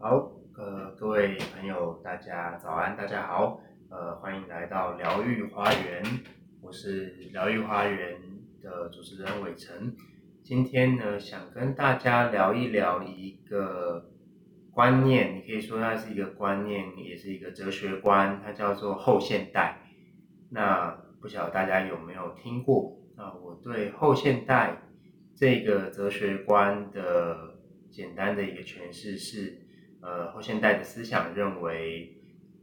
好，呃，各位朋友，大家早安，大家好，呃，欢迎来到疗愈花园，我是疗愈花园的主持人伟成。今天呢，想跟大家聊一聊一个观念，你可以说它是一个观念，也是一个哲学观，它叫做后现代。那不晓得大家有没有听过？啊，我对后现代这个哲学观的简单的一个诠释是。呃，后现代的思想认为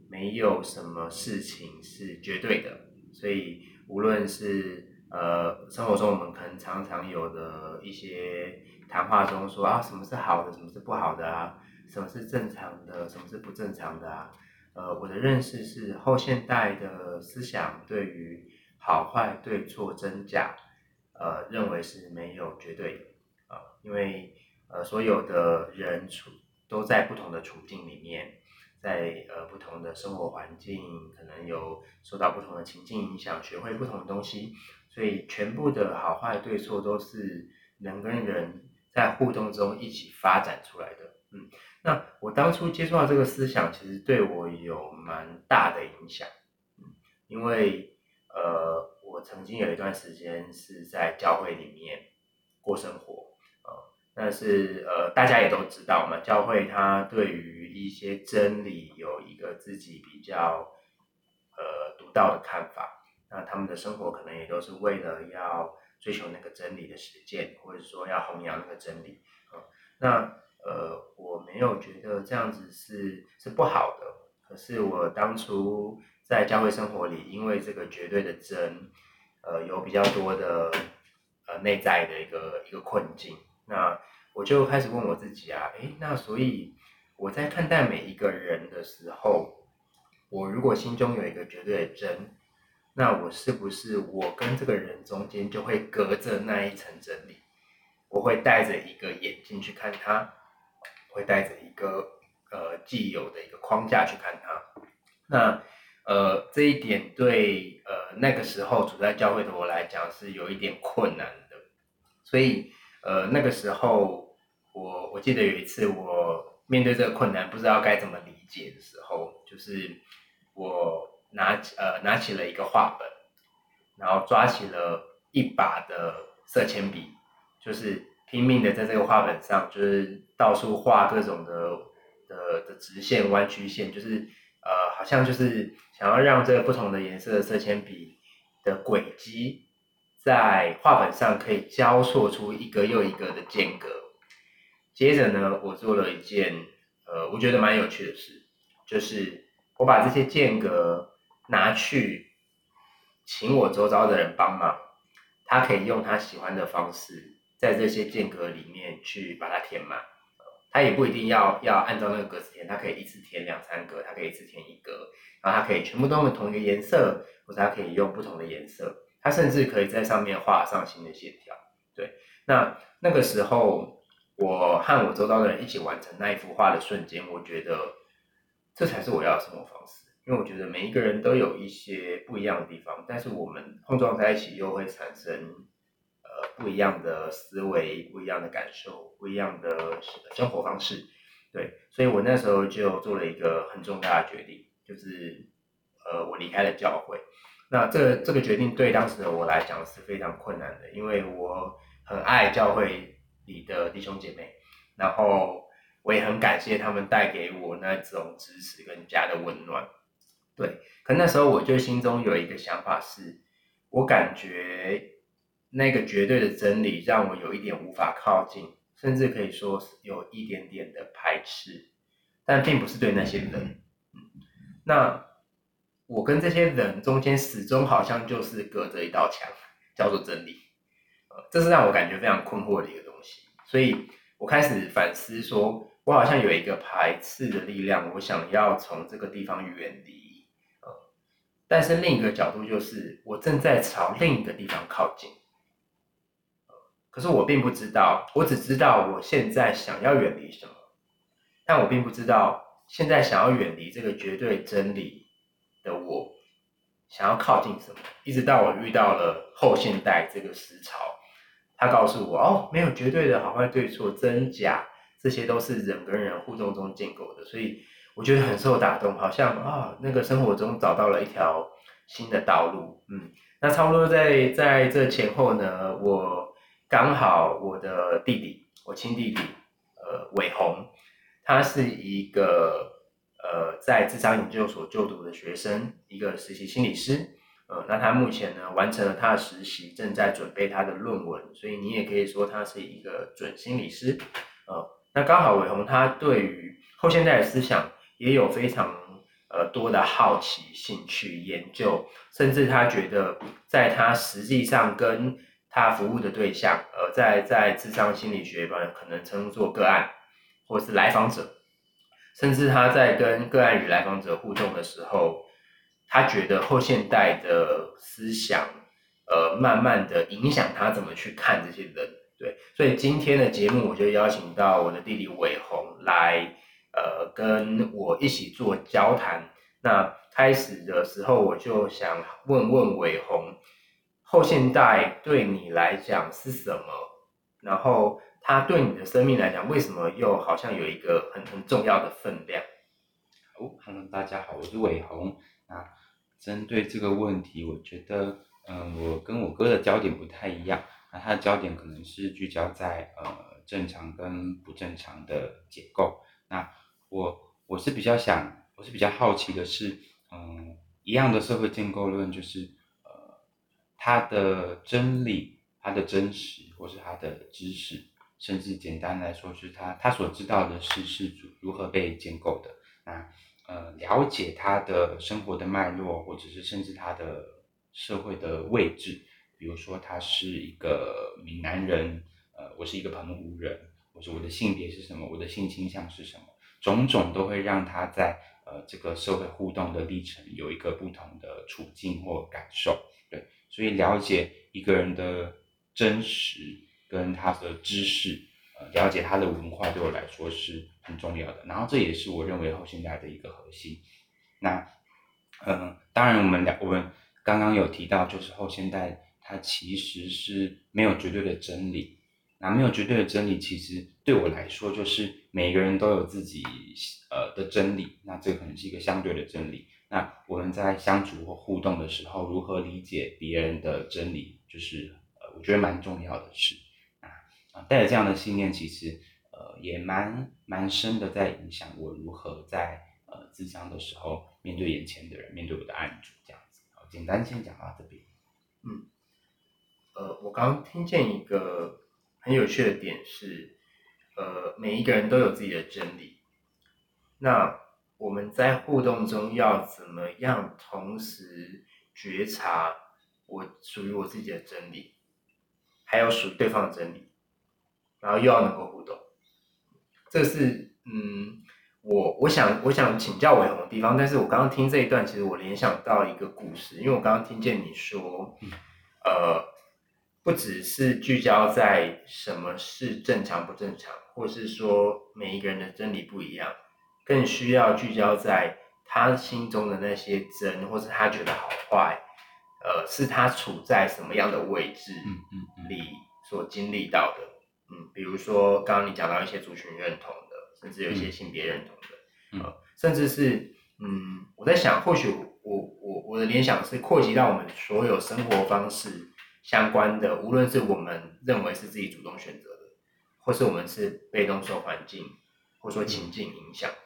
没有什么事情是绝对的，所以无论是呃生活中我们可能常常有的一些谈话中说啊，什么是好的，什么是不好的啊，什么是正常的，什么是不正常的啊，呃，我的认识是后现代的思想对于好坏、对错、真假，呃，认为是没有绝对的啊，因为呃所有的人处。都在不同的处境里面，在呃不同的生活环境，可能有受到不同的情境影响，学会不同的东西，所以全部的好坏对错都是人跟人在互动中一起发展出来的。嗯，那我当初接触到这个思想，其实对我有蛮大的影响。嗯，因为呃我曾经有一段时间是在教会里面过生活。但是呃，大家也都知道嘛，教会它对于一些真理有一个自己比较呃独到的看法。那他们的生活可能也都是为了要追求那个真理的实践，或者说要弘扬那个真理。那呃，我没有觉得这样子是是不好的。可是我当初在教会生活里，因为这个绝对的真，呃，有比较多的呃内在的一个一个困境。那我就开始问我自己啊，诶，那所以我在看待每一个人的时候，我如果心中有一个绝对的真，那我是不是我跟这个人中间就会隔着那一层真理？我会带着一个眼镜去看他，会带着一个呃既有的一个框架去看他。那呃这一点对呃那个时候处在教会的我来讲是有一点困难的，所以。呃，那个时候，我我记得有一次，我面对这个困难，不知道该怎么理解的时候，就是我拿呃拿起了一个画本，然后抓起了一把的色铅笔，就是拼命的在这个画本上，就是到处画各种的的的直线、弯曲线，就是呃好像就是想要让这个不同的颜色的色铅笔的轨迹。在画本上可以交错出一个又一个的间隔。接着呢，我做了一件呃，我觉得蛮有趣的事，就是我把这些间隔拿去请我周遭的人帮忙，他可以用他喜欢的方式，在这些间隔里面去把它填满。他也不一定要要按照那个格子填，他可以一次填两三格，他可以一次填一格，然后他可以全部都用同一个颜色，或者他可以用不同的颜色。他甚至可以在上面画上新的线条，对。那那个时候，我和我周遭的人一起完成那一幅画的瞬间，我觉得这才是我要的生活方式。因为我觉得每一个人都有一些不一样的地方，但是我们碰撞在一起，又会产生呃不一样的思维、不一样的感受、不一样的生活方式。对，所以我那时候就做了一个很重大的决定，就是呃，我离开了教会。那这这个决定对当时的我来讲是非常困难的，因为我很爱教会里的弟兄姐妹，然后我也很感谢他们带给我那种支持跟家的温暖。对，可那时候我就心中有一个想法是，我感觉那个绝对的真理让我有一点无法靠近，甚至可以说是有一点点的排斥，但并不是对那些人。嗯，那。我跟这些人中间始终好像就是隔着一道墙，叫做真理，呃，这是让我感觉非常困惑的一个东西。所以我开始反思，说我好像有一个排斥的力量，我想要从这个地方远离，呃，但是另一个角度就是，我正在朝另一个地方靠近，可是我并不知道，我只知道我现在想要远离什么，但我并不知道现在想要远离这个绝对真理。的我想要靠近什么，一直到我遇到了后现代这个思潮，他告诉我哦，没有绝对的好坏对错真假，这些都是人跟人互动中建构的，所以我觉得很受打动，好像啊，那个生活中找到了一条新的道路。嗯，那差不多在在这前后呢，我刚好我的弟弟，我亲弟弟，呃，伟宏，他是一个呃在智商研究所就读的学生，一个实习心理师。呃，那他目前呢完成了他的实习，正在准备他的论文，所以你也可以说他是一个准心理师。呃，那刚好伟宏他对于后现代的思想也有非常呃多的好奇、兴趣研究，甚至他觉得在他实际上跟他服务的对象，呃，在在智商心理学吧，可能称作个案或是来访者，甚至他在跟个案与来访者互动的时候。他觉得后现代的思想，呃，慢慢的影响他怎么去看这些人，对，所以今天的节目我就邀请到我的弟弟伟宏来，呃，跟我一起做交谈。那开始的时候我就想问问伟宏，后现代对你来讲是什么？然后它对你的生命来讲，为什么又好像有一个很很重要的分量？哦，Hello，大家好，我是伟宏。啊，针对这个问题，我觉得，嗯，我跟我哥的焦点不太一样。那他的焦点可能是聚焦在呃正常跟不正常的结构。那我我是比较想，我是比较好奇的是，嗯，一样的社会建构论，就是呃，它的真理、它的真实，或是它的知识，甚至简单来说，是他他所知道的事是如如何被建构的。那呃，了解他的生活的脉络，或者是甚至他的社会的位置，比如说他是一个闽南人，呃，我是一个澎湖人，或者我的性别是什么，我的性倾向是什么，种种都会让他在呃这个社会互动的历程有一个不同的处境或感受。对，所以了解一个人的真实跟他的知识。呃，了解他的文化对我来说是很重要的，然后这也是我认为后现代的一个核心。那，嗯，当然我们两我们刚刚有提到，就是后现代它其实是没有绝对的真理。那没有绝对的真理，其实对我来说就是每个人都有自己呃的真理。那这个可能是一个相对的真理。那我们在相处或互动的时候，如何理解别人的真理，就是呃我觉得蛮重要的事。带着这样的信念，其实呃也蛮蛮深的，在影响我如何在呃自伤的时候面对眼前的人，面对我的案主这样子。好，简单先讲到这边。嗯，呃，我刚刚听见一个很有趣的点是，呃，每一个人都有自己的真理。那我们在互动中要怎么样同时觉察我属于我自己的真理，还有属对方的真理？然后又要能够互动，这是嗯，我我想我想请教伟鸿的地方。但是我刚刚听这一段，其实我联想到一个故事，因为我刚刚听见你说，呃，不只是聚焦在什么是正常不正常，或是说每一个人的真理不一样，更需要聚焦在他心中的那些真，或是他觉得好坏，呃，是他处在什么样的位置里所经历到的。嗯，比如说刚刚你讲到一些族群认同的，甚至有一些性别认同的，呃，甚至是嗯，我在想，或许我我我的联想是扩及到我们所有生活方式相关的，无论是我们认为是自己主动选择的，或是我们是被动受环境或说情境影响的。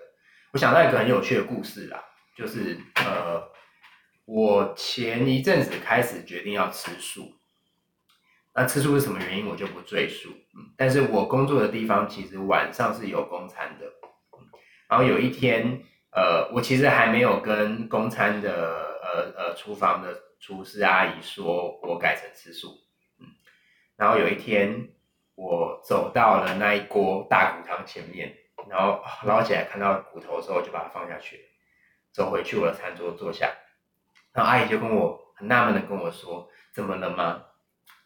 我想到一个很有趣的故事啦，就是呃，我前一阵子开始决定要吃素。那吃素是什么原因，我就不赘述。嗯，但是我工作的地方其实晚上是有公餐的。然后有一天，呃，我其实还没有跟公餐的呃呃厨房的厨师阿姨说我改成吃素。嗯，然后有一天我走到了那一锅大骨汤前面，然后捞起来看到骨头的时候，就把它放下去，走回去我的餐桌坐下。然后阿姨就跟我很纳闷的跟我说：“怎么了吗？”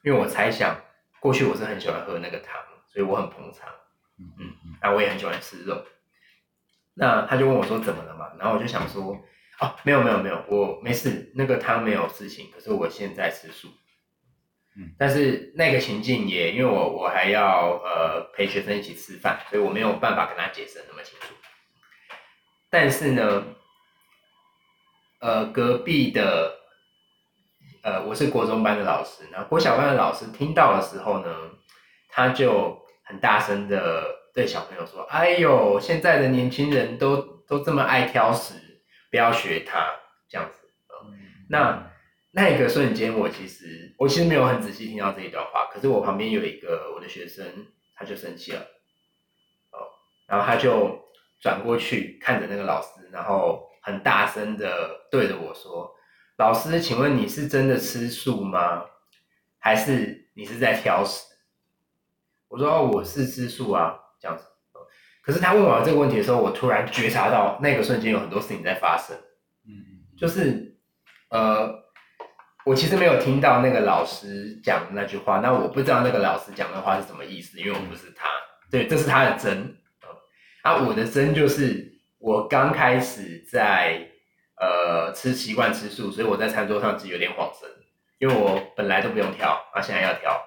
因为我猜想，过去我是很喜欢喝那个汤，所以我很捧场。嗯然后我也很喜欢吃肉。那他就问我说：“怎么了嘛？”然后我就想说：“哦，没有没有没有，我没事，那个汤没有事情。可是我现在吃素。”嗯，但是那个情境也因为我我还要呃陪学生一起吃饭，所以我没有办法跟他解释那么清楚。但是呢，呃，隔壁的呃我是国中班的老师，然后国小班的老师听到的时候呢，他就很大声的对小朋友说：“哎呦，现在的年轻人都都这么爱挑食，不要学他这样子。”那那个瞬间，我其实我其实没有很仔细听到这一段话，可是我旁边有一个我的学生，他就生气了，哦，然后他就转过去看着那个老师，然后很大声的对着我说：“老师，请问你是真的吃素吗？还是你是在挑食？”我说：“哦，我是吃素啊，这样子。”可是他问完这个问题的时候，我突然觉察到那个瞬间有很多事情在发生，嗯，就是呃，我其实没有听到那个老师讲那句话，那我不知道那个老师讲的话是什么意思，因为我不是他，对，这是他的真，啊，我的真就是我刚开始在呃吃习惯吃素，所以我在餐桌上其实有点恍神，因为我本来都不用挑，啊，现在要挑，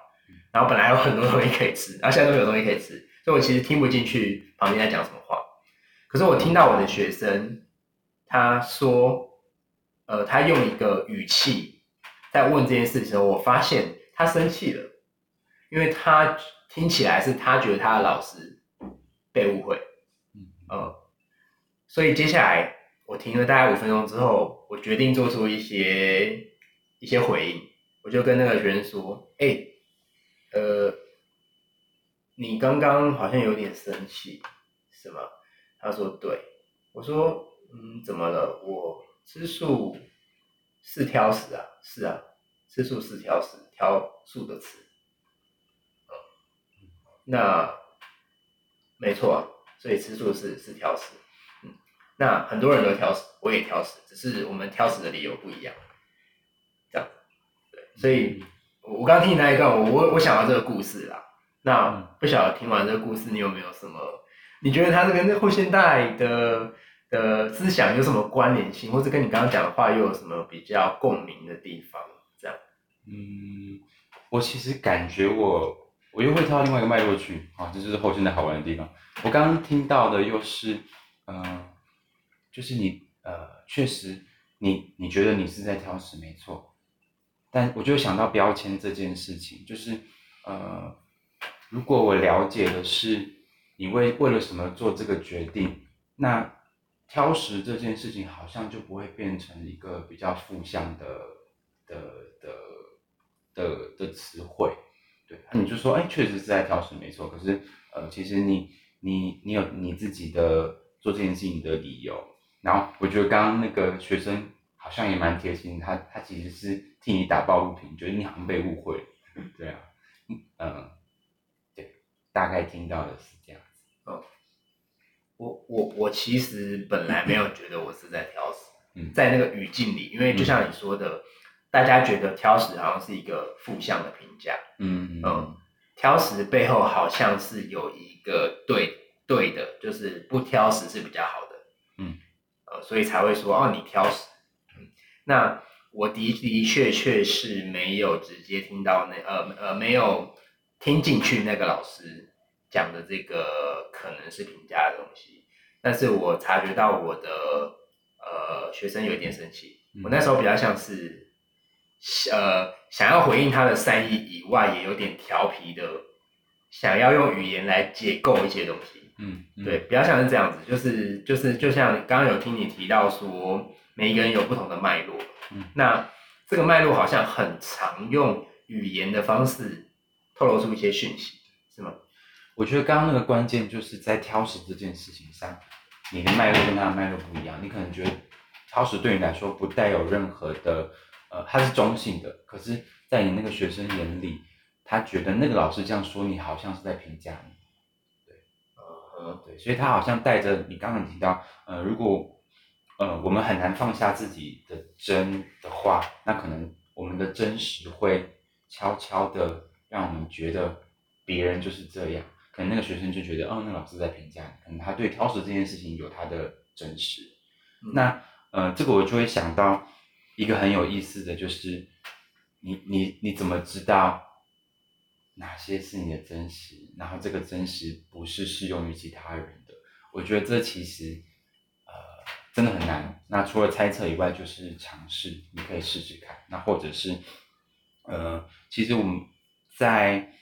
然后本来有很多东西可以吃，啊现在都没有东西可以吃，所以我其实听不进去旁边在讲什么话，可是我听到我的学生他说，呃，他用一个语气在问这件事的时候，我发现他生气了，因为他听起来是他觉得他的老师被误会，嗯。呃，所以接下来我停了大概五分钟之后，我决定做出一些一些回应，我就跟那个学生说，哎、呃，你刚刚好像有点生气，是吗？他说对，我说嗯，怎么了？我吃素是挑食啊，是啊，吃素是挑食，挑素的吃。嗯那没错啊，所以吃素是是挑食。嗯，那很多人都挑食，我也挑食，只是我们挑食的理由不一样。这样，对，所以我我刚听你那一段，我我我想到这个故事啦。那嗯不晓得听完这个故事，你有没有什么？你觉得它是跟这后现代的的思想有什么关联性，或者跟你刚刚讲的话又有什么比较共鸣的地方？这样，嗯，我其实感觉我我又会跳到另外一个脉络去啊，这就是后现代好玩的地方。我刚刚听到的又是，嗯、就是你呃，确实你你觉得你是在挑食没错，但我就想到标签这件事情，就是呃，如果我了解的是你为为了什么做这个决定，那挑食这件事情好像就不会变成一个比较负向的的的的的词汇，对，你就说，哎，确实是在挑食没错，可是呃，其实你你你有你自己的做这件事情的理由，然后我觉得刚刚那个学生好像也蛮贴心，他他其实是替你打抱不平，觉得你好像被误会，对啊，嗯、呃，对，大概听到的是这样子，我我我其实本来没有觉得我是在挑食，嗯。在那个语境里，因为就像你说的，大家觉得挑食好像是一个负向的评价，嗯嗯。挑食背后好像是有一个对对的，就是不挑食是比较好的，嗯，呃，所以才会说哦你挑食，嗯，那我的的确确是没有直接听到那呃呃没有听进去那个老师讲的这个可能是评价的东西，但是我察觉到我的呃学生有一点生气，嗯我那时候比较像是。呃，想要回应他的善意以外，也有点调皮的，想要用语言来解构一些东西。嗯，嗯对，，比较像是这样子，就是就是就像刚刚有听你提到说，每一个人有不同的脉络。嗯，那这个脉络好像很常用语言的方式透露出一些讯息，是吗？我觉得刚刚那个关键就是在挑食这件事情上，你的脉络跟他的脉络不一样。你可能觉得挑食对你来说不带有任何的，呃，它是中性的，可是，在你那个学生眼里，他觉得那个老师这样说你，好像是在评价你。嗯对，所以他好像带着你刚刚提到，呃，如果呃我们很难放下自己的真的话，那可能我们的真实会悄悄的让我们觉得别人就是这样。可能那个学生就觉得，哦，那老师在评价你，可能他对挑食这件事情有他的真实。嗯那呃，这个我就会想到一个很有意思的就是，你你你怎么知道哪些是你的真实？然后这个真实不是适用于其他人的？我觉得这其实呃真的很难。那除了猜测以外，就是尝试，你可以试试看。那或者是呃，其实我们在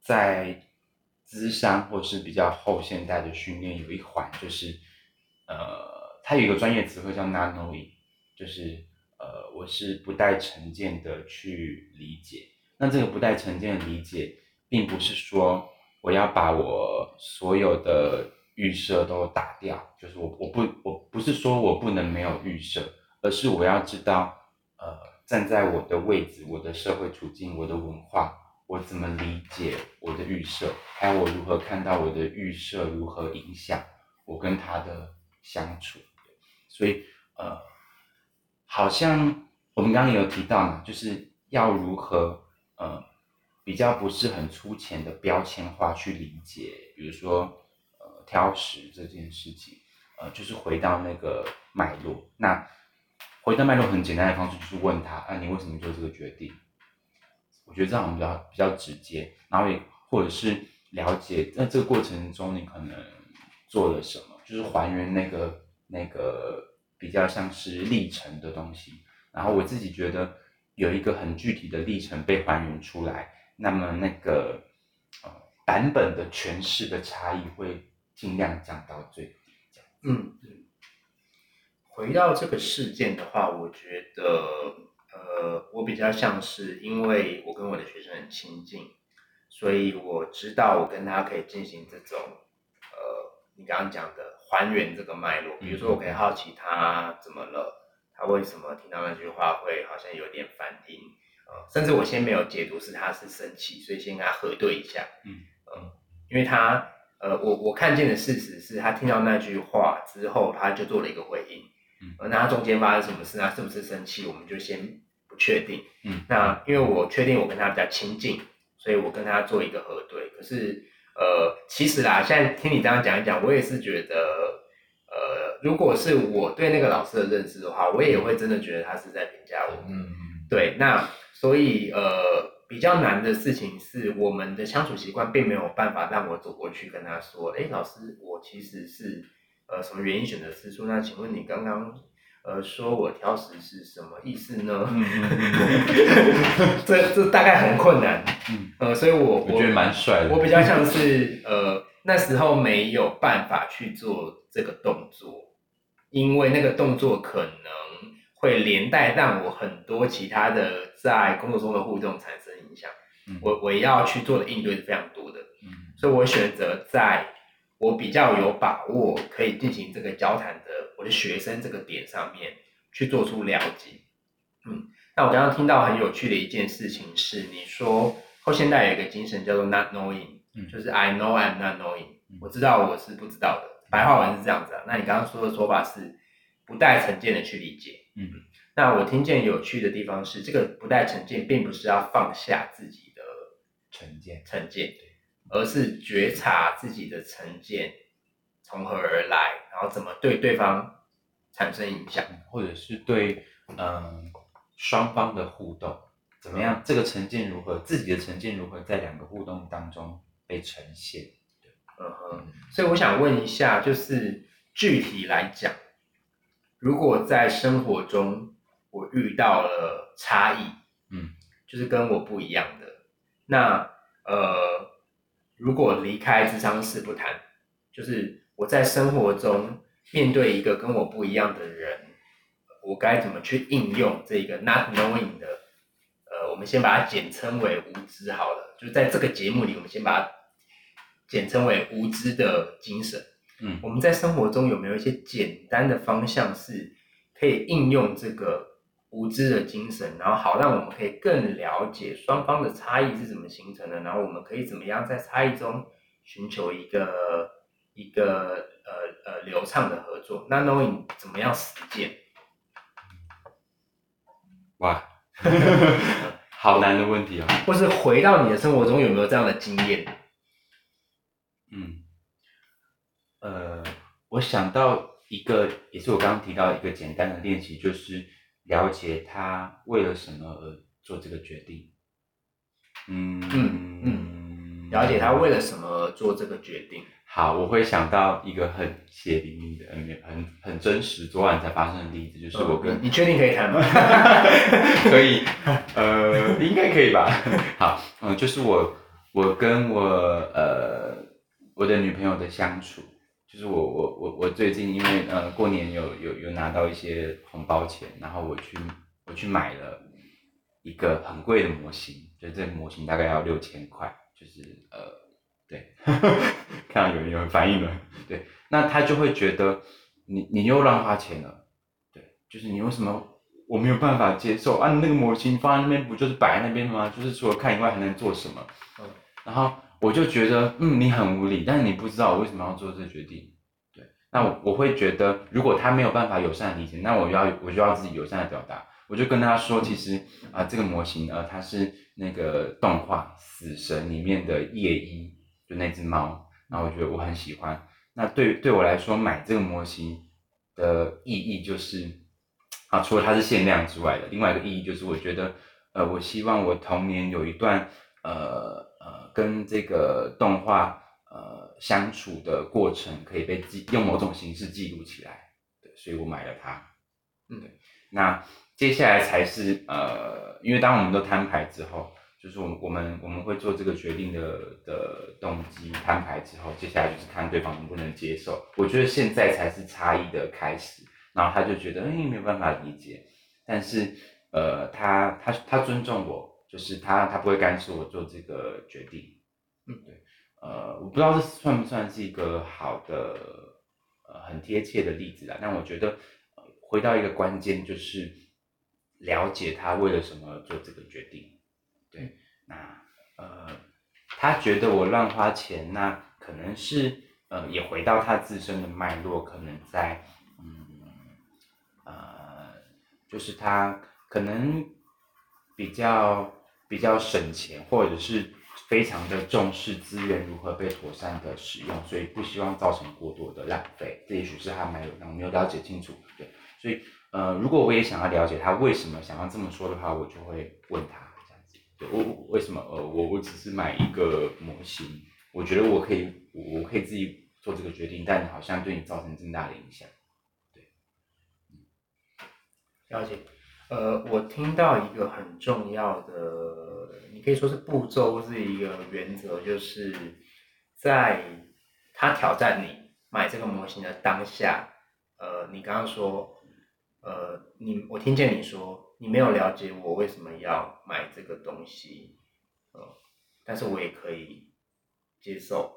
在资商或是比较后现代的训练有一环，就是呃，它有一个专业词汇叫 not knowing，就是呃，我是不带成见的去理解。那这个不带成见的理解，并不是说我要把我所有的预设都打掉，就是我我不我不是说我不能没有预设，而是我要知道，呃，站在我的位置、我的社会处境、我的文化。我怎么理解我的预设，还有我如何看到我的预设如何影响我跟他的相处？所以，呃，好像我们刚刚有提到嘛，就是要如何呃比较不是很粗浅的标签化去理解，比如说呃挑食这件事情，呃，就是回到那个脉络。那回到脉络很简单的方式就是问他，啊，你为什么做这个决定？我觉得这样比较比较直接，然后也或者是了解在这个过程中你可能做了什么，就是还原那个那个比较像是历程的东西。然后我自己觉得有一个很具体的历程被还原出来，那么那个呃版本的诠释的差异会尽量降到最低。嗯，回到这个事件的话，我觉得。呃，我比较像是因为我跟我的学生很亲近，所以我知道我跟他可以进行这种呃，你刚刚讲的还原这个脉络。比如说，我可以好奇他怎么了，他为什么听到那句话会好像有点反应，呃，甚至我先没有解读是他是生气，所以先跟他核对一下。嗯嗯，因为他呃，我我看见的事实是他听到那句话之后，他就做了一个回应。嗯，那他中间发生什么事，他是不是生气，我们就先不。确定，嗯，那因为我确定我跟他比较亲近，所以我跟他做一个核对。可是，呃，其实啦，现在听你这样讲一讲，我也是觉得，呃，如果是我对那个老师的认识的话，我也会真的觉得他是在评价我。嗯，对。那所以，呃，比较难的事情是，我们的相处习惯并没有办法让我走过去跟他说，哎，老师，我其实是呃什么原因选择吃素？那请问你刚刚？呃，说我挑食是什么意思呢？这这大概很困难。嗯，呃，所以我我觉得蛮帅的。我比较像是呃那时候没有办法去做这个动作，因为那个动作可能会连带让我很多其他的在工作中的互动产生影响。我我要去做的应对是非常多的。嗯，所以我选择在。我比较有把握可以进行这个交谈的，我的学生这个点上面去做出了解。嗯，那我刚刚听到很有趣的一件事情是，你说后现代有一个精神叫做 not knowing，就是 I know I'm not knowing，我知道我是不知道的。白话文是这样子啊。那你刚刚说的说法是不带成见的去理解。嗯，那我听见有趣的地方是，这个不带成见，并不是要放下自己的成见，成见。而是觉察自己的成见从何而来，然后怎么对对方产生影响，或者是对嗯双方的互动怎么样？这个成见如何？自己的成见如何在两个互动当中被呈现？嗯哼。所以我想问一下，就是具体来讲，如果在生活中我遇到了差异，嗯，就是跟我不一样的，那呃。如果离开智商室不谈，就是我在生活中面对一个跟我不一样的人，我该怎么去应用这个 not knowing 的？呃，我们先把它简称为无知好了。就在这个节目里，我们先把它简称为无知的精神。嗯，我们在生活中有没有一些简单的方向是可以应用这个？无知的精神，然后好让我们可以更了解双方的差异是怎么形成的，然后我们可以怎么样在差异中寻求一个一个呃呃流畅的合作。那 knowing 怎么样实践？哇，好难的问题啊！或是回到你的生活中有没有这样的经验？嗯，呃，我想到一个，也是我刚刚提到一个简单的练习，就是。了解他为了什么而做这个决定。嗯嗯嗯，了解他为了什么做这个决定。好，我会想到一个很血淋淋的、嗯，很很真实，昨晚才发生的例子，就是我跟你确定可以谈吗？可以，呃，应该可以吧。好，嗯，就是我我跟我呃我的女朋友的相处，就是我我我我最近因为呃过年有有有拿到一些红包钱，然后我去我去买了一个很贵的模型，就这个模型大概要六千块，就是呃。对，看到有人有人反应了。对，那他就会觉得你你又乱花钱了。对，就是你为什么我没有办法接受啊？那个模型放在那边不就是摆在那边吗？就是除了看以外还能做什么？嗯。然后我就觉得，嗯，你很无理，但是你不知道我为什么要做这个决定。对，那我我会觉得，如果他没有办法友善理解，那我要我就要自己友善的表达。我就跟他说，其实啊，这个模型呃，它是那个动画《死神》里面的夜一。就那只猫，那我觉得我很喜欢。那对对我来说，买这个模型的意义就是，啊，除了它是限量之外的，另外一个意义就是，我觉得，呃，我希望我童年有一段，呃呃，跟这个动画呃相处的过程，可以被记用某种形式记录起来。对，所以我买了它。嗯，对。那接下来才是呃，因为当我们都摊牌之后。就是我们我们我们会做这个决定的的动机摊牌之后，接下来就是看对方能不能接受。我觉得现在才是差异的开始。然后他就觉得，哎，没有办法理解。但是，呃，他他他尊重我，就是他他不会干涉我做这个决定。嗯，对。呃，我不知道这算不算是一个好的呃很贴切的例子啊。但我觉得，回到一个关键，就是了解他为了什么做这个决定。对，那呃，他觉得我乱花钱，那可能是呃，也回到他自身的脉络，可能在嗯呃，就是他可能比较比较省钱，或者是非常的重视资源如何被妥善的使用，所以不希望造成过多的浪费。这也许是他没有我没有了解清楚。对，所以呃，如果我也想要了解他为什么想要这么说的话，我就会问他这样子。我为什么呃我我只是买一个模型，我觉得我可以我可以自己做这个决定，但好像对你造成更大的影响，对，了解，呃，我听到一个很重要的，你可以说是步骤，是一个原则，就是在他挑战你买这个模型的当下，呃，你刚刚说，呃，你我听见你说。你没有了解我为什么要买这个东西，呃，但是我也可以接受，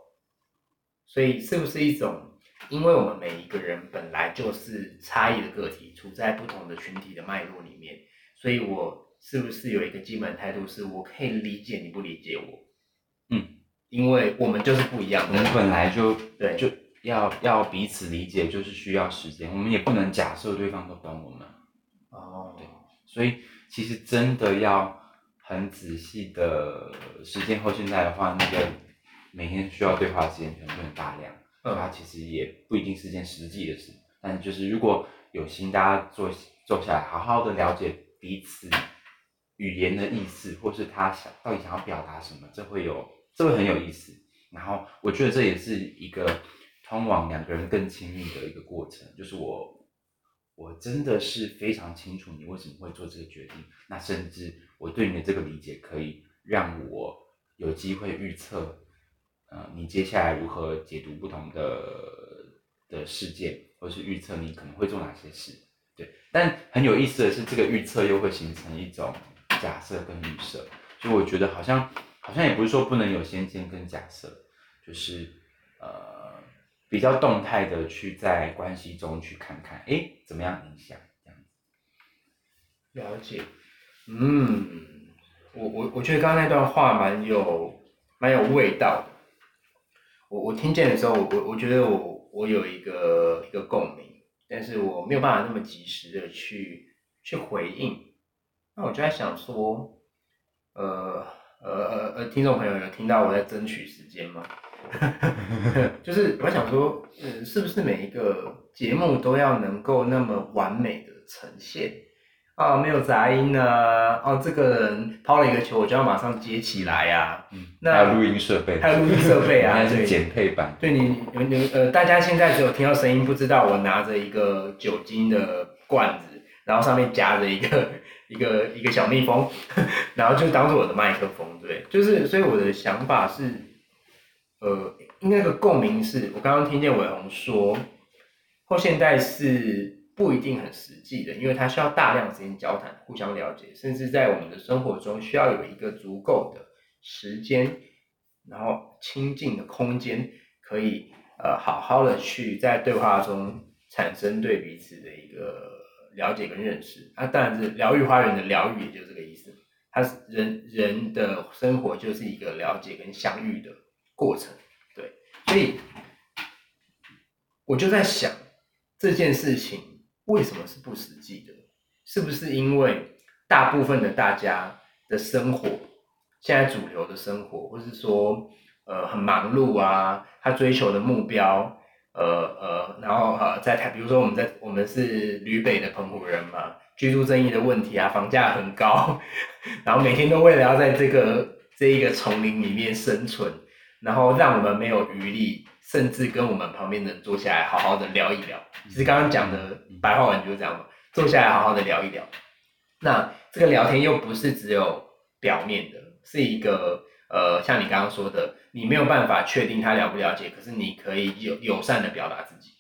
所以是不是一种，因为我们每一个人本来就是差异的个体，处在不同的群体的脉络里面，所以我是不是有一个基本态度，是我可以理解你不理解我，嗯，因为我们就是不一样，我们本来就对就要要彼此理解，就是需要时间，我们也不能假设对方都懂我们，哦，对。所以其实真的要很仔细的时间后，现在的话，那个每天需要对话的时间可能就很大量，它其实也不一定是件实际的事。但就是如果有心，大家坐坐下来，好好的了解彼此语言的意思，或是他想到底想要表达什么，这会有这会很有意思。然后我觉得这也是一个通往两个人更亲密的一个过程，就是我。我真的是非常清楚你为什么会做这个决定，那甚至我对你的这个理解可以让我有机会预测，呃，你接下来如何解读不同的的事件，或是预测你可能会做哪些事，对。但很有意思的是，这个预测又会形成一种假设跟预设，所以我觉得好像好像也不是说不能有先见跟假设，就是呃。比较动态的去在关系中去看看，哎，怎么样影响这样子？了解，嗯，我我我觉得刚刚那段话蛮有蛮有味道的。我我听见的时候，我我我觉得我我有一个一个共鸣，但是我没有办法那么及时的去去回应。那我就在想说，呃呃呃呃，听众朋友有听到我在争取时间吗？就是我想说，嗯，是不是每一个节目都要能够那么完美的呈现？啊，没有杂音呢。哦，这个人抛了一个球，我就要马上接起来呀。嗯，那还有录音设备，还有录音设备啊，是对减配版。对你，你你呃，大家现在只有听到声音，不知道我拿着一个酒精的罐子，然后上面夹着一个一个一个小蜜蜂，然后就当做我的麦克风，对，就是所以我的想法是，呃，应该个共鸣是，我刚刚听见伟宏说，后现代是不一定很实际的，因为它需要大量时间交谈、互相了解，甚至在我们的生活中需要有一个足够的时间，然后亲近的空间，可以呃好好的去在对话中产生对彼此的一个了解跟认识。啊，当然是疗愈花园的疗愈，也就这个意思。它是人人的生活就是一个了解跟相遇的过程，对，所以我就在想这件事情为什么是不实际的？是不是因为大部分的大家的生活，现在主流的生活，或是说呃很忙碌啊，他追求的目标，呃呃，然后呃在台，比如说我们在我们是旅北的澎湖人嘛，居住正义的问题啊，房价很高，然后每天都为了要在这个这一个丛林里面生存，然后让我们没有余力，甚至跟我们旁边的人坐下来好好的聊一聊。其实刚刚讲的白话文就是这样嘛，坐下来好好的聊一聊。那这个聊天又不是只有表面的，是一个呃，像你刚刚说的，你没有办法确定他了不了解，可是你可以友友善的表达自己。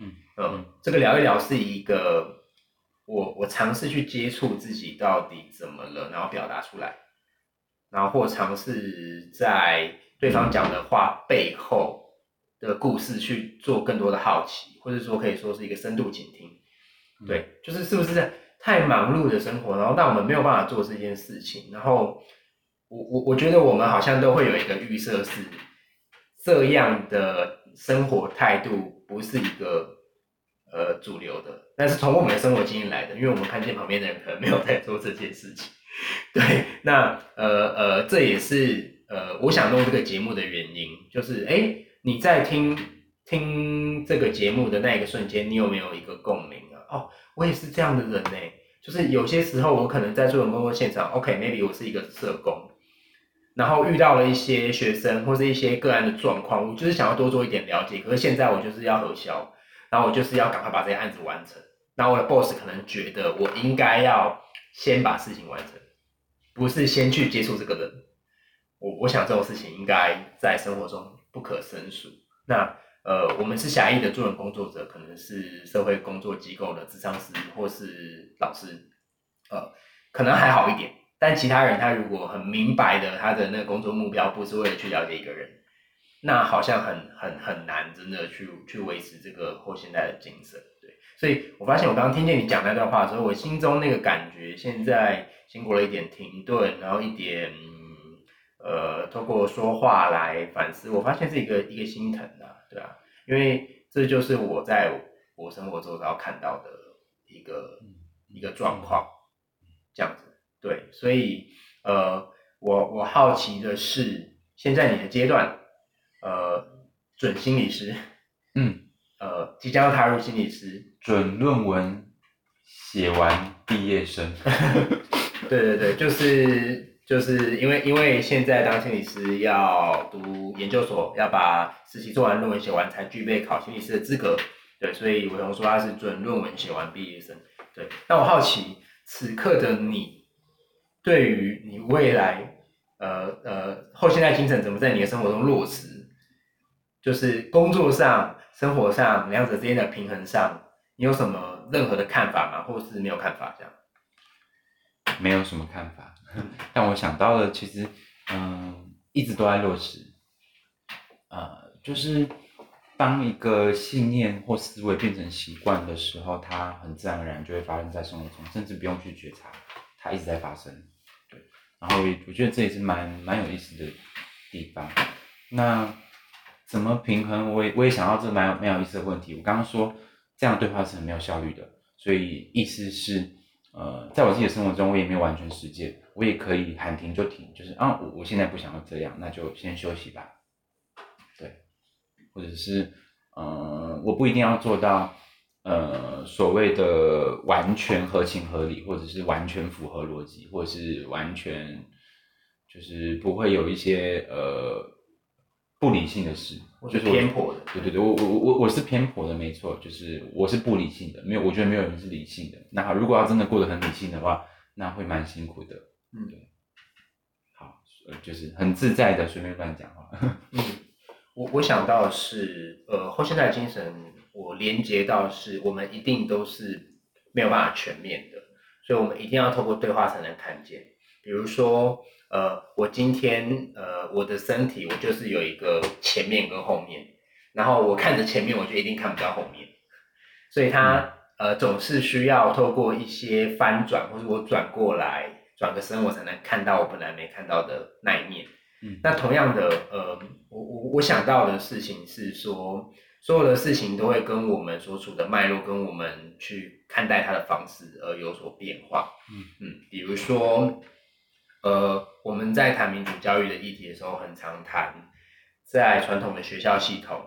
嗯嗯，这个聊一聊是一个我我尝试去接触自己到底怎么了，然后表达出来，然后或尝试在对方讲的话背后的故事去做更多的好奇，或者说可以说是一个深度倾听。对，就是是不是太忙碌的生活，然后让我们没有办法做这件事情。然后我我我觉得我们好像都会有一个预设是这样的生活态度不是一个呃主流的，但是从我们的生活经验来的，因为我们看见旁边的人可能没有在做这件事情。对，那呃呃，这也是呃我想弄这个节目的原因，就是哎你在听听这个节目的那一个瞬间，你有没有一个共鸣啊？哦，我也是这样的人呢。就是有些时候我可能在做工作现场，OK，maybe 我是一个社工，然后遇到了一些学生或是一些个案的状况，我就是想要多做一点了解。可是现在我就是要核销，然后我就是要赶快把这些案子完成。然后我的 boss 可能觉得我应该要先把事情完成，不是先去接触这个人。我我想这种事情应该在生活中不可胜数。那呃，我们是狭义的助人工作者，可能是社会工作机构的智商师或是老师，呃，可能还好一点。但其他人他如果很明白的，他的那个工作目标不是为了去了解一个人，那好像很很很难真的去去维持这个或现在的精神。对，所以我发现我刚刚听见你讲那段话的时候，我心中那个感觉现在经过了一点停顿，然后一点。呃，透过说话来反思，我发现是一个一个心疼的，对啊，因为这就是我在我生活周遭看到的一个一个状况，这样子，对，所以呃，我我好奇的是，现在你的阶段，呃，准心理师，嗯，呃，即将要踏入心理师，准论文写完毕业生，对对对，就是。就是因为因为现在当心理师要读研究所，要把实习做完，论文写完才具备考心理师的资格。对，所以伟宏说他是准论文写完毕业生。对，那我好奇，此刻的你，对于你未来，呃呃后现代精神怎么在你的生活中落实？就是工作上、生活上两者之间的平衡上，你有什么任何的看法吗？或是没有看法这样？没有什么看法。但我想到了，其实，嗯，一直都在落实，呃，就是当一个信念或思维变成习惯的时候，它很自然而然就会发生在生活中，甚至不用去觉察，它一直在发生。对，然后我觉得这也是蛮蛮有意思的地方。那怎么平衡？我也我也想到这蛮有蛮有意思的问题。我刚刚说这样对话是很没有效率的，所以意思是，呃，在我自己的生活中，我也没有完全实践。我也可以喊停就停，就是啊，我我现在不想要这样，那就先休息吧。对，或者是，呃，我不一定要做到呃所谓的完全合情合理，或者是完全符合逻辑，或者是完全就是不会有一些呃不理性的事，就是偏颇的。对对对，我我我我是偏颇的，没错，就是我是不理性的，没有，我觉得没有人是理性的。那如果要真的过得很理性的话，那会蛮辛苦的。嗯，对。好，呃，就是很自在的随便乱讲话。嗯，我我想到是呃后现代精神，我连接到是我们一定都是没有办法全面的，所以我们一定要透过对话才能看见。比如说。呃，我今天呃，我的身体我就是有一个前面跟后面，然后我看着前面，我就一定看不到后面，所以它呃总是需要透过一些翻转，或者我转过来转个身，我才能看到我本来没看到的那一面。嗯，那同样的，呃，我我我想到的事情是说，所有的事情都会跟我们所处的脉络，跟我们去看待它的方式而有所变化。嗯嗯，比如说。呃，我们在谈民主教育的议题的时候，很常谈，在传统的学校系统，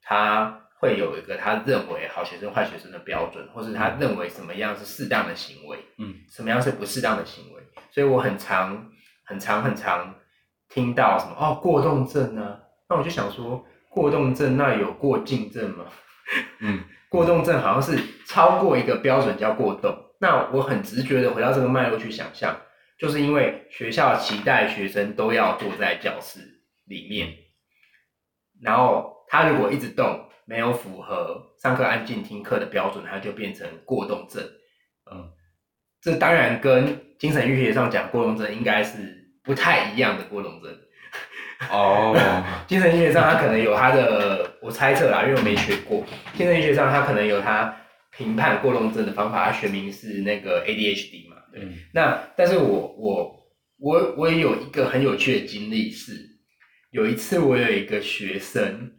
他会有一个他认为好学生、坏学生的标准，或是他认为什么样是适当的行为，嗯，什么样是不适当的行为。所以我很常、很常、很常听到什么哦，过动症啊？那我就想说，过动症那有过境症吗？嗯，过动症好像是超过一个标准叫过动。那我很直觉的回到这个脉络去想象。就是因为学校期待学生都要坐在教室里面，然后他如果一直动，没有符合上课安静听课的标准，他就变成过动症。嗯，这当然跟精神医学上讲过动症应该是不太一样的过动症。哦，精神医学上他可能有他的，我猜测啦，因为我没学过。精神医学上他可能有他评判过动症的方法，他学名是那个 ADHD 嘛。对，那但是我我我我也有一个很有趣的经历是，有一次我有一个学生，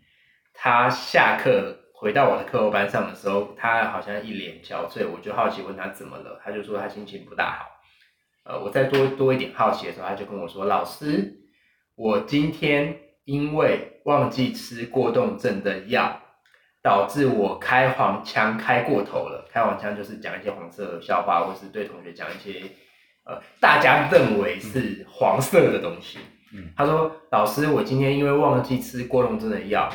他下课回到我的课后班上的时候，他好像一脸憔悴，我就好奇问他怎么了，他就说他心情不大好。呃，我再多多一点好奇的时候，他就跟我说：“老师，我今天因为忘记吃过动症的药。”导致我开黄腔开过头了，开黄腔就是讲一些黄色笑话，或是对同学讲一些呃大家认为是黄色的东西。嗯，他说：“老师，我今天因为忘记吃过动症的药，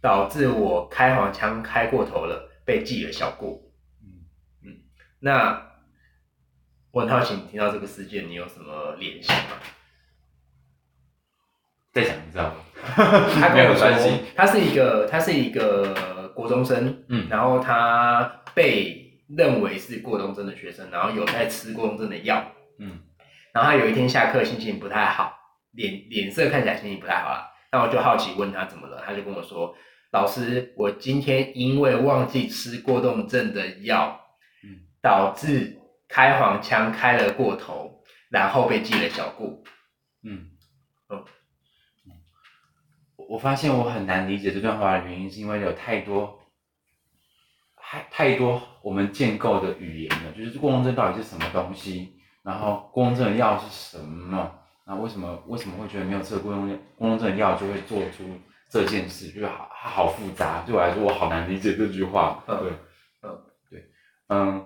导致我开黄腔开过头了，被记了小过。”嗯嗯，那我很好奇，听到这个事件，你有什么联想吗？再讲一次吗？他跟我说，他是一个，他是一个国中生，嗯，然后他被认为是过动症的学生，然后有在吃过动症的药，嗯，然后他有一天下课心情不太好，脸脸色看起来心情不太好了，那我就好奇问他怎么了，他就跟我说，老师，我今天因为忘记吃过动症的药，嗯，导致开黄腔开了过头，然后被记了小过，嗯，哦。我发现我很难理解这段话的原因，是因为有太多，太太多我们建构的语言了。就是过动症到底是什么东西？然后过动症的药是什么？那为什么为什么会觉得没有吃过动过动症的药就会做出这件事？就是好好复杂，对我来说我好难理解这句话。对，嗯，对，嗯，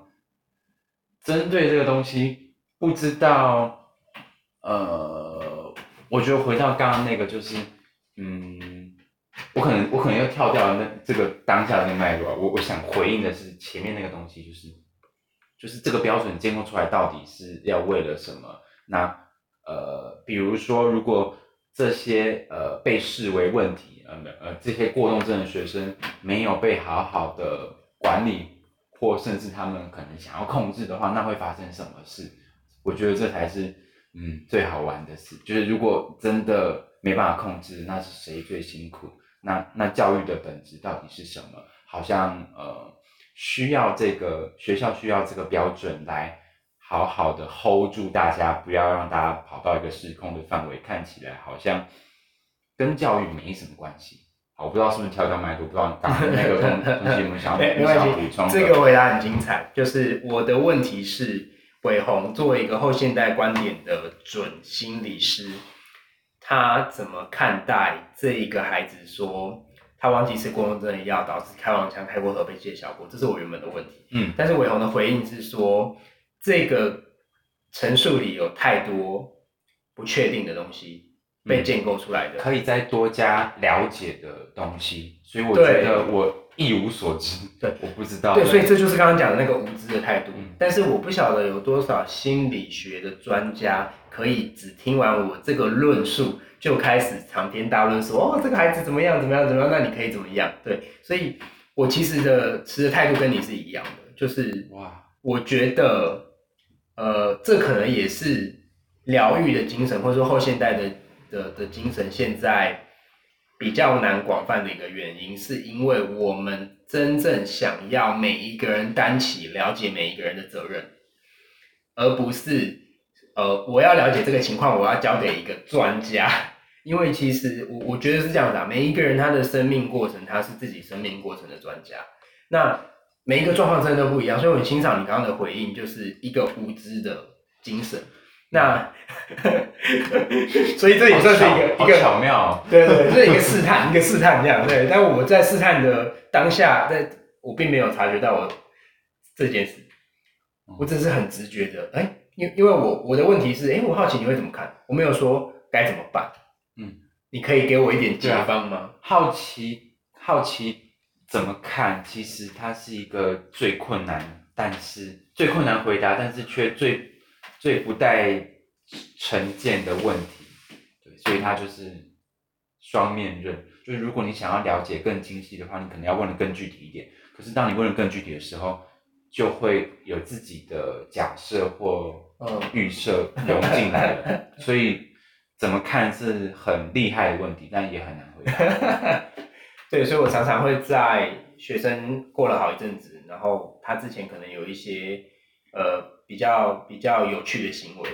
针对这个东西，不知道，呃，我觉得回到刚刚那个就是。嗯，我可能我可能要跳掉那这个当下的那个脉络，我我想回应的是前面那个东西，就是就是这个标准建构出来到底是要为了什么？那呃，比如说如果这些呃被视为问题，呃呃这些过动症的学生没有被好好的管理，或甚至他们可能想要控制的话，那会发生什么事？我觉得这才是嗯最好玩的事，就是如果真的。没办法控制，那是谁最辛苦？那那教育的本质到底是什么？好像呃，需要这个学校需要这个标准来好好的 hold 住大家，不要让大家跑到一个失控的范围。看起来好像跟教育没什么关系。我不知道是不是跳跳麦，我不知道你刚刚那个东西有没有想要补充。这个回答很精彩，就是我的问题是，伟鸿作为一个后现代观点的准心理师。他怎么看待这一个孩子说他忘记吃过动症的药，导致开完枪开过头被借效果，这是我原本的问题。嗯，但是伟鸿的回应是说，这个陈述里有太多不确定的东西被建构出来的。可以再多加了解的东西，所以我觉得我一无所知。对，我不知道。对，所以这就是刚刚讲的那个无知的态度。嗯但是我不晓得有多少心理学的专家可以只听完我这个论述就开始长篇大论说哦，这个孩子怎么样怎么样怎么样，那你可以怎么样？对，所以我其实的持的态度跟你是一样的，就是哇，我觉得，呃，这可能也是疗愈的精神，或者说后现代的的的精神，现在比较难广泛的一个原因，是因为我们真正想要每一个人担起了解每一个人的责任，而不是呃，我要了解这个情况，我要交给一个专家。因为其实我我觉得是这样的、啊，每一个人他的生命过程，他是自己生命过程的专家。那每一个状况真的都不一样，所以我很欣赏你刚刚的回应，就是一个无知的精神。那所以这也算是一个一个巧妙哦。对对，这是一个试探，一个试探这样对。但我在试探的当下，在我并没有察觉到我这件事，我只是很直觉的，哎，因因为我我的问题是，哎，我好奇你会怎么看，我没有说该怎么办，嗯，你可以给我一点解方吗？好奇好奇怎么看？其实它是一个最困难，但是最困难回答，但是却最最不带成见的问题。对，所以它就是双面刃。就是如果你想要了解更精细的话，你可能要问的更具体一点。可是当你问的更具体的时候，就会有自己的假设或嗯预设融进来了，所以怎么看是很厉害的问题，但也很难回答。对，所以我常常会在学生过了好一阵子，然后他之前可能有一些呃比较比较有趣的行为，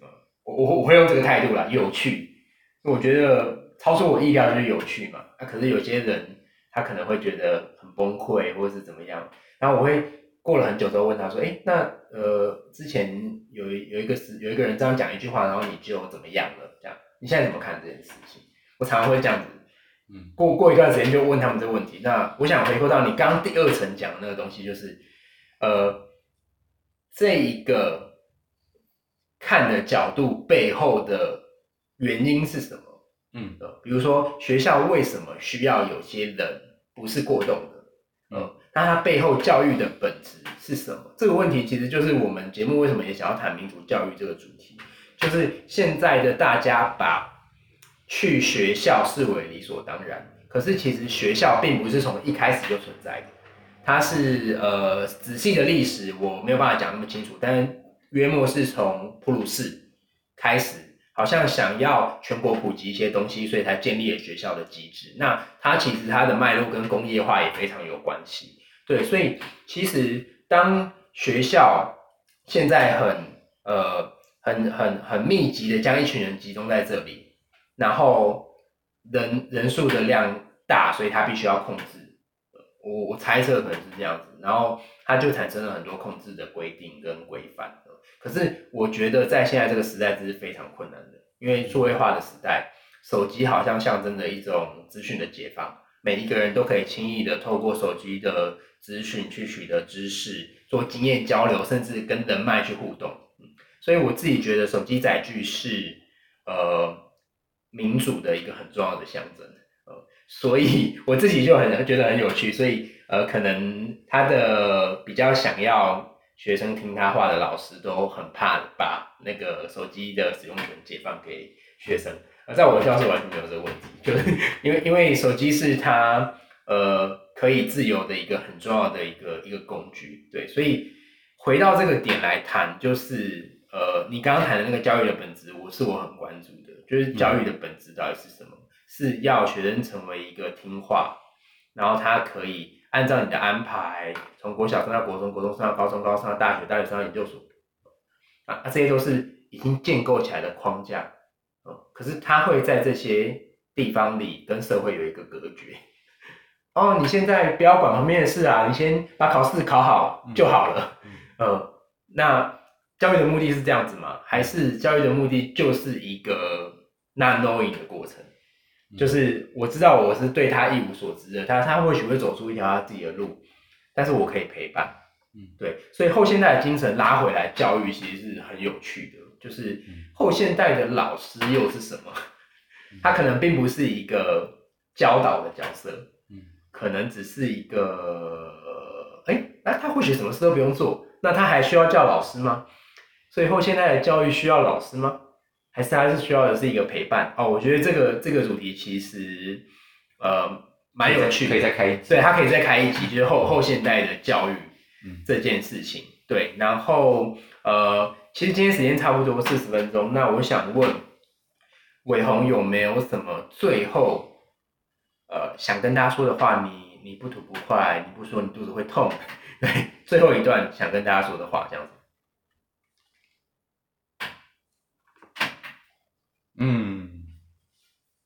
呃，我我我会用这个态度啦，有趣，我觉得超出我意料就是有趣嘛。啊，可是有些人他可能会觉得很崩溃，或者是怎么样，然后我会过了很久之后问他说，哎，那呃之前有一有一个是有一个人这样讲一句话，然后你就怎么样了？这样，你现在怎么看这件事情？我常常会这样子。嗯过过一段时间就问他们这个问题。那我想回扣到你刚刚第二层讲的那个东西，就是呃，这一个看的角度背后的原因是什么？嗯呃，比如说学校为什么需要有些人不是过动的？嗯，那它背后教育的本质是什么？这个问题其实就是我们节目为什么也想要谈民主教育这个主题，就是现在的大家把去学校视为理所当然，可是其实学校并不是从一开始就存在的，它是呃仔细的历史我没有办法讲那么清楚，但约莫是从普鲁士开始，好像想要全国普及一些东西，所以才建立了学校的机制。那它其实它的脉络跟工业化也非常有关系，对，所以其实当学校现在很呃很很很密集的将一群人集中在这里。然后人人数的量大，所以它必须要控制。我我猜测可能是这样子，然后它就产生了很多控制的规定跟规范。可是我觉得在现在这个时代，这是非常困难的，因为数位化的时代，手机好像象征着一种资讯的解放，每一个人都可以轻易的透过手机的资讯去取得知识，做经验交流，甚至跟人脉去互动。所以我自己觉得手机载具是呃。民主的一个很重要的象征，所以我自己就很觉得很有趣，所以呃，可能他的比较想要学生听他话的老师都很怕把那个手机的使用权解放给学生，而在我的教室完全没有这个问题，就是因为因为手机是他呃可以自由的一个很重要的一个一个工具，对，所以回到这个点来谈，就是呃，你刚刚谈的那个教育的本质，我是我很关注的。就是教育的本质到底是什么？是要学生成为一个听话，然后他可以按照你的安排，从国小升到国中，国中升到高中，高中升到大学，大学升到研究所，啊，这些都是已经建构起来的框架，嗯，可是他会在这些地方里跟社会有一个隔绝。哦，你现在不要管旁边的事啊，你先把考试考好就好了。嗯呃，那教育的目的是这样子吗？还是教育的目的就是一个 not knowing 的过程？就是我知道我是对他一无所知的，他他或许会走出一条他自己的路，但是我可以陪伴。嗯对，所以后现代的精神拉回来教育其实是很有趣的，就是嗯后现代的老师又是什么？他可能并不是一个教导的角色，嗯可能只是一个，哎，那他或许什么事都不用做，那他还需要叫老师吗？所以后现代的教育需要老师吗？还是他是需要的是一个陪伴？哦，我觉得这个这个主题其实呃蛮有趣的，可以再开一集。对，他可以再开一集，就是后后现代的教育嗯这件事情。对，然后呃，其实今天时间差不多四十分钟，那我想问伟宏有没有什么最后呃想跟大家说的话？你你不吐不快，你不说你肚子会痛，对，最后一段想跟大家说的话，这样子。嗯，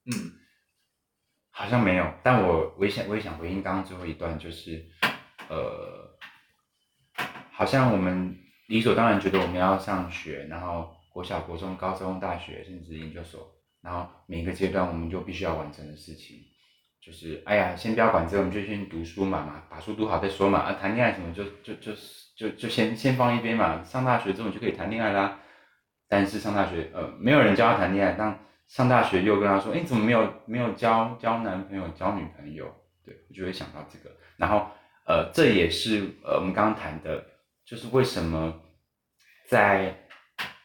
嗯好像没有，但我我也想我也想回应刚刚最后一段，就是呃，好像我们理所当然觉得我们要上学，然后国小、国中、高中、大学，甚至研究所，然后每个阶段我们就必须要完成的事情，就是哎呀，先不要管这个，我们就先读书嘛嘛，把书读好再说嘛，啊，谈恋爱什么就就就就就先先放一边嘛，上大学之后你就可以谈恋爱啦。但是上大学，呃，没有人教他谈恋爱。当上大学又跟他说，哎，怎么没有没有交交男朋友、交女朋友？对我就会想到这个。然后，呃，这也是呃我们刚刚谈的，就是为什么在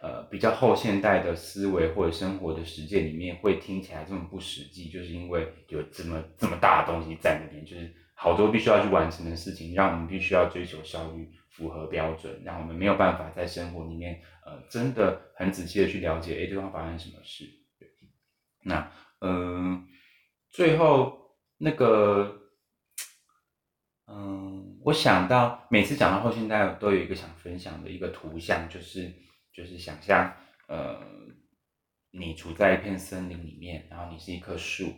呃比较后现代的思维或者生活的实践里面会听起来这么不实际，就是因为有这么这么大的东西在那边，就是好多必须要去完成的事情，让我们必须要追求效率、符合标准，让我们没有办法在生活里面呃真的很仔细的去了解，哎，对方发生什么事。那嗯、最后那个。嗯，我想到每次讲到后现代，都有一个想分享的一个图像，就是就是想象，呃，你处在一片森林里面，然后你是一棵树。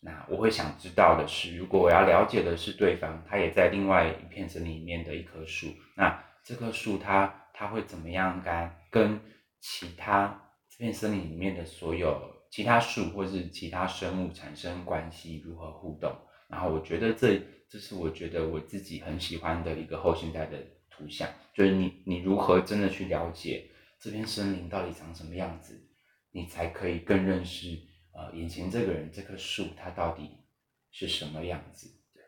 那我会想知道的是，如果我要了解的是对方，他也在另外一片森林里面的一棵树，那这棵树它它会怎么样该跟其他这片森林里面的所有其他树或是其他生物产生关系，如何互动？然后我觉得这这是我觉得我自己很喜欢的一个后现代的图像，就是你你如何真的去了解这片森林到底长什么样子，你才可以更认识呃眼前这个人这棵树它到底是什么样子。对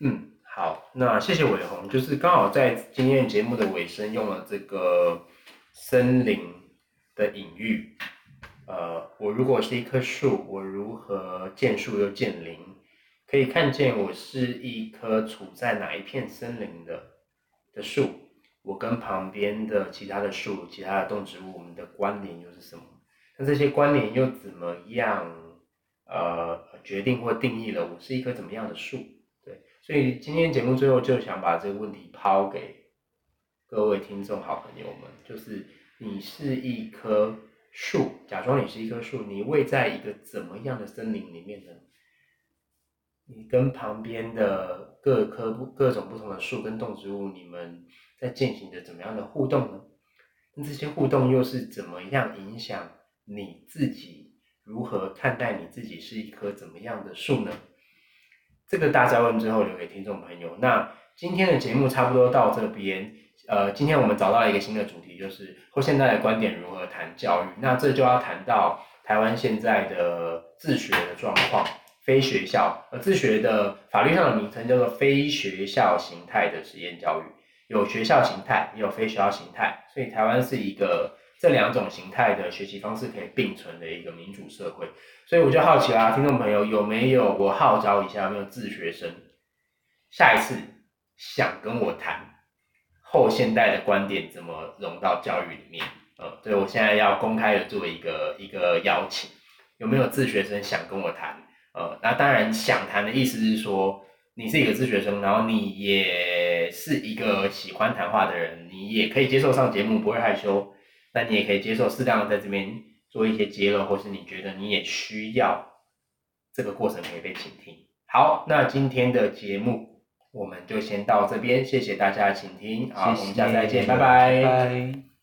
嗯，好，那谢谢伟宏，就是刚好在今天节目的尾声用了这个森林的隐喻。呃，我如果是一棵树，我如何见树又见林？可以看见我是一棵处在哪一片森林的的树，我跟旁边的其他的树、其他的动植物，我们的关联又是什么？那这些关联又怎么样？呃，决定或定义了我是一棵怎么样的树？所以今天节目最后就想把这个问题抛给各位听众好朋友们，就是你是一棵树，假装你是一棵树，你位在一个怎么样的森林里面呢？你跟旁边的各棵不各种不同的树跟动植物，你们在进行着怎么样的互动呢？那这些互动又是怎么样影响你自己？如何看待你自己是一棵怎么样的树呢？这个大灾问最后留给听众朋友。那今天的节目差不多到这边。呃，今天我们找到了一个新的主题，就是后现代的观点如何谈教育。那这就要谈到台湾现在的自学的状况，非学校，呃，自学的法律上的名称叫做非学校形态的实验教育，有学校形态，也有非学校形态，所以台湾是一个这两种形态的学习方式可以并存的一个民主社会。所以我就好奇啦，听众朋友有没有我号召一下，有没有自学生下一次想跟我谈后现代的观点怎么融到教育里面？呃，对我现在要公开的做一个一个邀请，有没有自学生想跟我谈？呃，那当然想谈的意思是说，你是一个自学生，然后你也是一个喜欢谈话的人，你也可以接受上节目，不会害羞，那你也可以接受适当的在这边做一些揭露，或是你觉得你也需要这个过程可以被倾听。好，那今天的节目我们就先到这边，谢谢大家的倾听，好，我们下次再见，拜拜。拜拜。